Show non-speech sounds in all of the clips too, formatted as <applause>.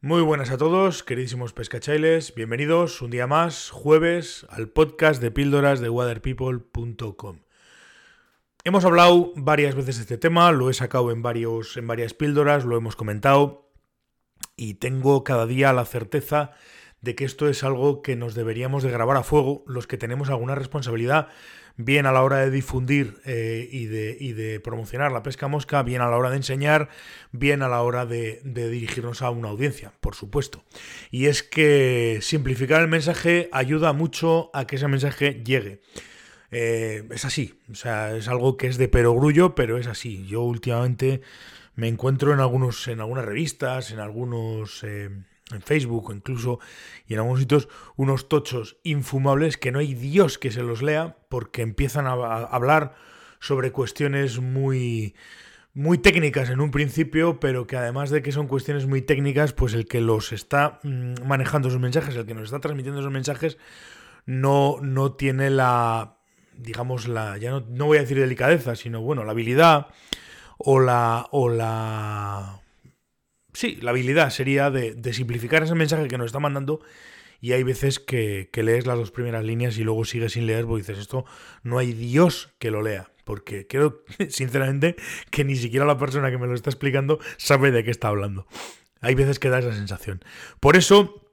Muy buenas a todos, queridísimos pescachailes. Bienvenidos un día más, jueves, al podcast de píldoras de waterpeople.com. Hemos hablado varias veces de este tema, lo he sacado en, varios, en varias píldoras, lo hemos comentado y tengo cada día la certeza de que esto es algo que nos deberíamos de grabar a fuego los que tenemos alguna responsabilidad, bien a la hora de difundir eh, y, de, y, de, promocionar la pesca mosca, bien a la hora de enseñar, bien a la hora de, de, dirigirnos a una audiencia, por supuesto. Y es que simplificar el mensaje ayuda mucho a que ese mensaje llegue. Eh, es así, o sea, es algo que es de perogrullo, pero es así. Yo últimamente me encuentro en algunos, en algunas revistas, en algunos... Eh, en Facebook o incluso y en algunos sitios unos tochos infumables que no hay Dios que se los lea porque empiezan a, hablar sobre cuestiones muy muy técnicas en un principio, pero que además de que son cuestiones muy técnicas, pues el que los está mm, manejando esos mensajes, el que nos está transmitiendo esos mensajes, no, no tiene la, digamos, la, ya no, no voy a decir delicadeza, sino bueno, la habilidad o la, o la, Sí, la habilidad sería de, simplificar ese mensaje que nos está mandando y hay veces que, lees las dos primeras líneas y luego sigues sin leer porque dices, esto no hay Dios que lo lea. Porque creo, <laughs> sinceramente, que ni siquiera la persona que me lo está explicando sabe de qué está hablando. Hay veces que da esa sensación. Por eso,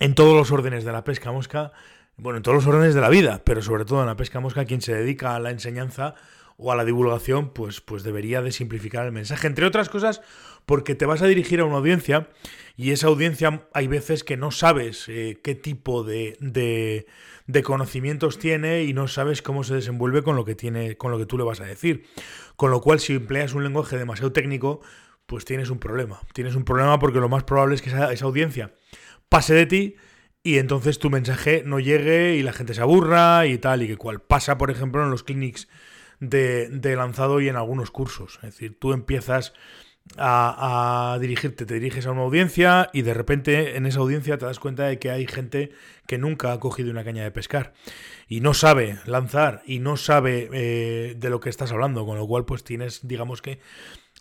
en todos los órdenes de la pesca mosca, bueno, en todos los órdenes de la vida, pero sobre todo en la pesca mosca, quien se dedica a la enseñanza o a la divulgación, pues, pues debería de simplificar el mensaje. Entre otras cosas, porque te vas a dirigir a una audiencia y esa audiencia hay veces que no sabes eh, qué tipo de, de, conocimientos tiene y no sabes cómo se desenvuelve con lo que tiene, con lo que tú le vas a decir. Con lo cual, si empleas un lenguaje demasiado técnico, pues tienes un problema. Tienes un problema porque lo más probable es que esa, esa audiencia pase de ti y entonces tu mensaje no llegue y la gente se aburra y tal y que cual. Pasa, por ejemplo, en los clinics de, lanzado y en algunos cursos. Es decir, tú empiezas a, dirigirte, te diriges a una audiencia y de repente en esa audiencia te das cuenta de que hay gente que nunca ha cogido una caña de pescar y no sabe lanzar y no sabe eh, de lo que estás hablando, con lo cual pues tienes, digamos que,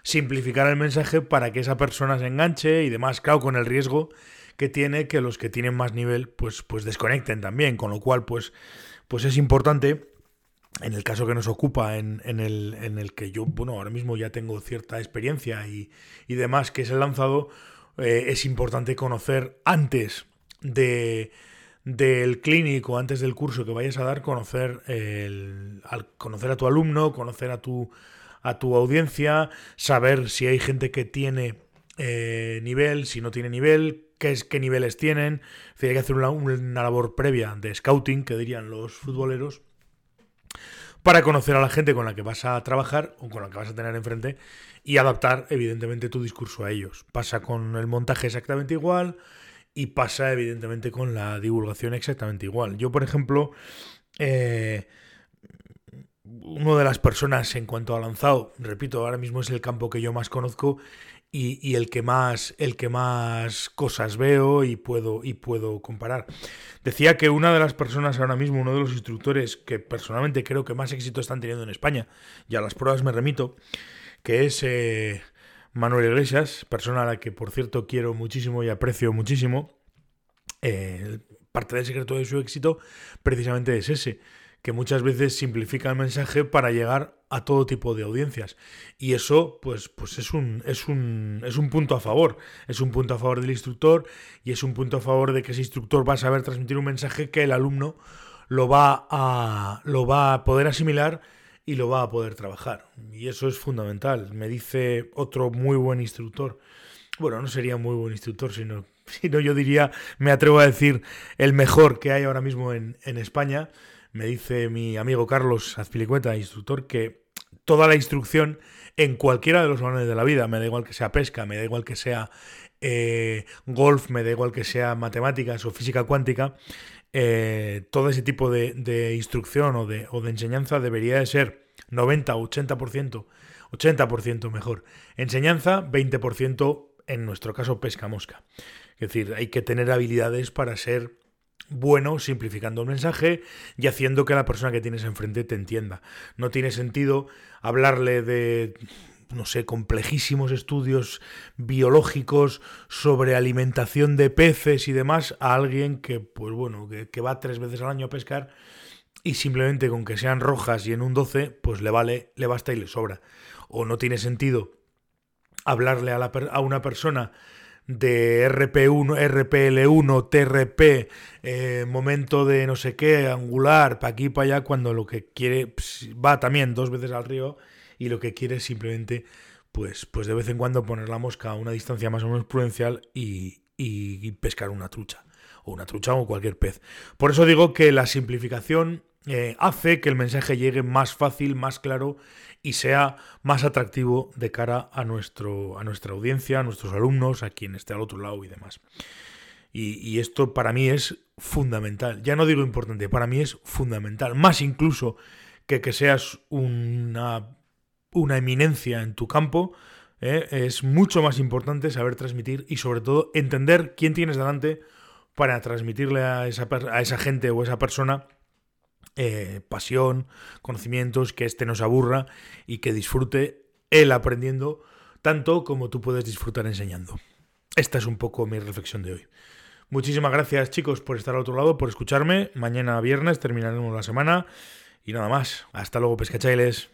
simplificar el mensaje para que esa persona se enganche y demás, claro, con el riesgo que tiene que los que tienen más nivel pues, pues desconecten también, con lo cual pues, pues es importante en el caso que nos ocupa, en, el, en, el, que yo, bueno, ahora mismo ya tengo cierta experiencia y, demás, que es el lanzado, eh, es importante conocer antes de del clínico, antes del curso que vayas a dar, conocer, el, conocer a tu alumno, conocer a tu, a tu audiencia, saber si hay gente que tiene eh, nivel, si no tiene nivel, qué, es, qué niveles tienen. hay que hacer una, una labor previa de scouting, que dirían los futboleros para conocer a la gente con la que vas a trabajar o con la que vas a tener enfrente y adaptar evidentemente tu discurso a ellos. Pasa con el montaje exactamente igual y pasa evidentemente con la divulgación exactamente igual. Yo, por ejemplo, eh, una de las personas en cuanto a lanzado, repito, ahora mismo es el campo que yo más conozco y, el que más el que más cosas veo y puedo y puedo comparar. Decía que una de las personas ahora mismo, uno de los instructores que personalmente creo que más éxito están teniendo en España, y a las pruebas me remito, que es eh, Manuel Iglesias, persona a la que por cierto quiero muchísimo y aprecio muchísimo. Eh, parte del secreto de su éxito precisamente es ese que muchas veces simplifica el mensaje para llegar a todo tipo de audiencias. Y eso, pues, pues es, un, es, un, es un punto a favor. Es un punto a favor del instructor y es un punto a favor de que ese instructor va a saber transmitir un mensaje que el alumno lo va a, lo va a poder asimilar y lo va a poder trabajar. Y eso es fundamental. Me dice otro muy buen instructor. Bueno, no sería muy buen instructor, sino, <laughs> sino yo diría, me atrevo a decir, el mejor que hay ahora mismo en, en España me dice mi amigo Carlos Azpilicueta, instructor, que toda la instrucción en cualquiera de los balones de la vida, me da igual que sea pesca, me da igual que sea eh, golf, me da igual que sea matemáticas o física cuántica, eh, todo ese tipo de, instrucción o de, o de, enseñanza debería de ser 90 o 80%, 80% mejor. Enseñanza, 20% en nuestro caso pesca mosca. Es decir, hay que tener habilidades para ser bueno simplificando el mensaje y haciendo que la persona que tienes enfrente te entienda. No tiene sentido hablarle de no sé, complejísimos estudios biológicos sobre alimentación de peces y demás a alguien que, pues bueno, que, va tres veces al año a pescar y simplemente con que sean rojas y en un 12, pues le vale, le basta y le sobra. O no tiene sentido hablarle a, la, a una persona de RP1, RPL1, TRP, eh, momento de no sé qué, angular, para aquí, para allá, cuando lo que quiere pues, va también dos veces al río y lo que quiere es simplemente, pues, pues de vez en cuando poner la mosca a una distancia más o menos prudencial y, y pescar una trucha, o una trucha o cualquier pez. Por eso digo que la simplificación eh, hace que el mensaje llegue más fácil, más claro y sea más atractivo de cara a, nuestro, a nuestra audiencia, a nuestros alumnos, a quien esté al otro lado y demás. Y, esto para mí es fundamental. Ya no digo importante, para mí es fundamental. Más incluso que que seas una, una eminencia en tu campo, ¿eh? es mucho más importante saber transmitir y sobre todo entender quién tienes delante para transmitirle a esa, a esa gente o esa persona eh, pasión, conocimientos, que este nos aburra y que disfrute él aprendiendo tanto como tú puedes disfrutar enseñando. Esta es un poco mi reflexión de hoy. Muchísimas gracias chicos por estar al otro lado, por escucharme. Mañana viernes terminaremos la semana. Y nada más. Hasta luego, pescachailes.